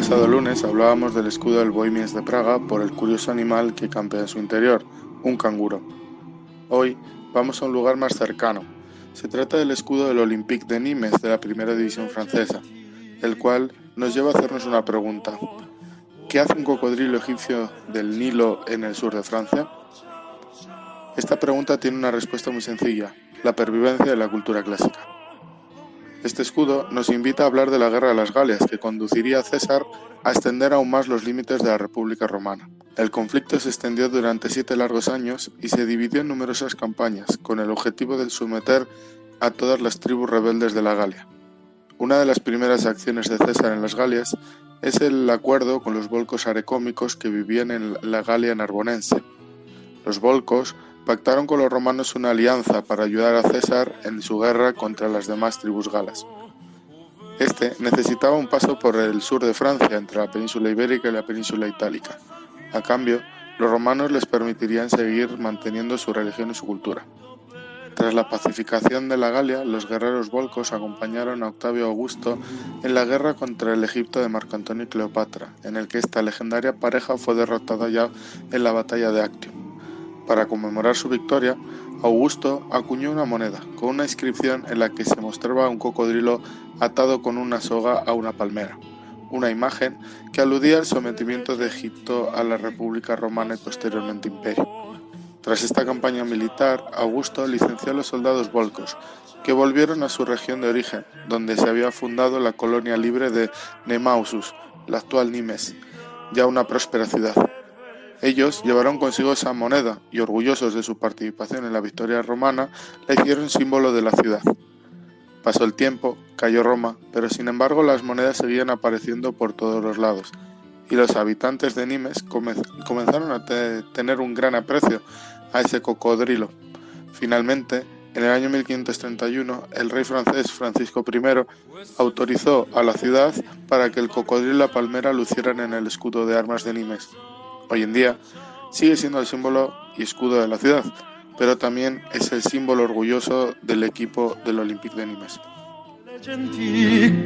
pasado lunes hablábamos del escudo del Bohemians de Praga por el curioso animal que campea en su interior, un canguro. Hoy vamos a un lugar más cercano. Se trata del escudo del Olympique de Nimes de la primera división francesa, el cual nos lleva a hacernos una pregunta. ¿Qué hace un cocodrilo egipcio del Nilo en el sur de Francia? Esta pregunta tiene una respuesta muy sencilla, la pervivencia de la cultura clásica. Este escudo nos invita a hablar de la guerra de las Galias, que conduciría a César a extender aún más los límites de la República Romana. El conflicto se extendió durante siete largos años y se dividió en numerosas campañas, con el objetivo de someter a todas las tribus rebeldes de la Galia. Una de las primeras acciones de César en las Galias es el acuerdo con los volcos arecómicos que vivían en la Galia narbonense. Los volcos pactaron con los romanos una alianza para ayudar a César en su guerra contra las demás tribus galas. Este necesitaba un paso por el sur de Francia, entre la península ibérica y la península itálica. A cambio, los romanos les permitirían seguir manteniendo su religión y su cultura. Tras la pacificación de la Galia, los guerreros volcos acompañaron a Octavio Augusto en la guerra contra el Egipto de Marco Antonio y Cleopatra, en el que esta legendaria pareja fue derrotada ya en la batalla de Actium. Para conmemorar su victoria, Augusto acuñó una moneda con una inscripción en la que se mostraba un cocodrilo atado con una soga a una palmera, una imagen que aludía al sometimiento de Egipto a la República Romana y posteriormente Imperio. Tras esta campaña militar, Augusto licenció a los soldados volcos, que volvieron a su región de origen, donde se había fundado la colonia libre de Nemausus, la actual Nimes, ya una próspera ciudad. Ellos llevaron consigo esa moneda y orgullosos de su participación en la victoria romana, la hicieron símbolo de la ciudad. Pasó el tiempo, cayó Roma, pero sin embargo las monedas seguían apareciendo por todos los lados, y los habitantes de Nimes comenzaron a tener un gran aprecio a ese cocodrilo. Finalmente, en el año 1531, el rey francés Francisco I autorizó a la ciudad para que el cocodrilo y la palmera lucieran en el escudo de armas de Nimes. Hoy en día sigue siendo el símbolo y escudo de la ciudad, pero también es el símbolo orgulloso del equipo del Olympique de Nimes.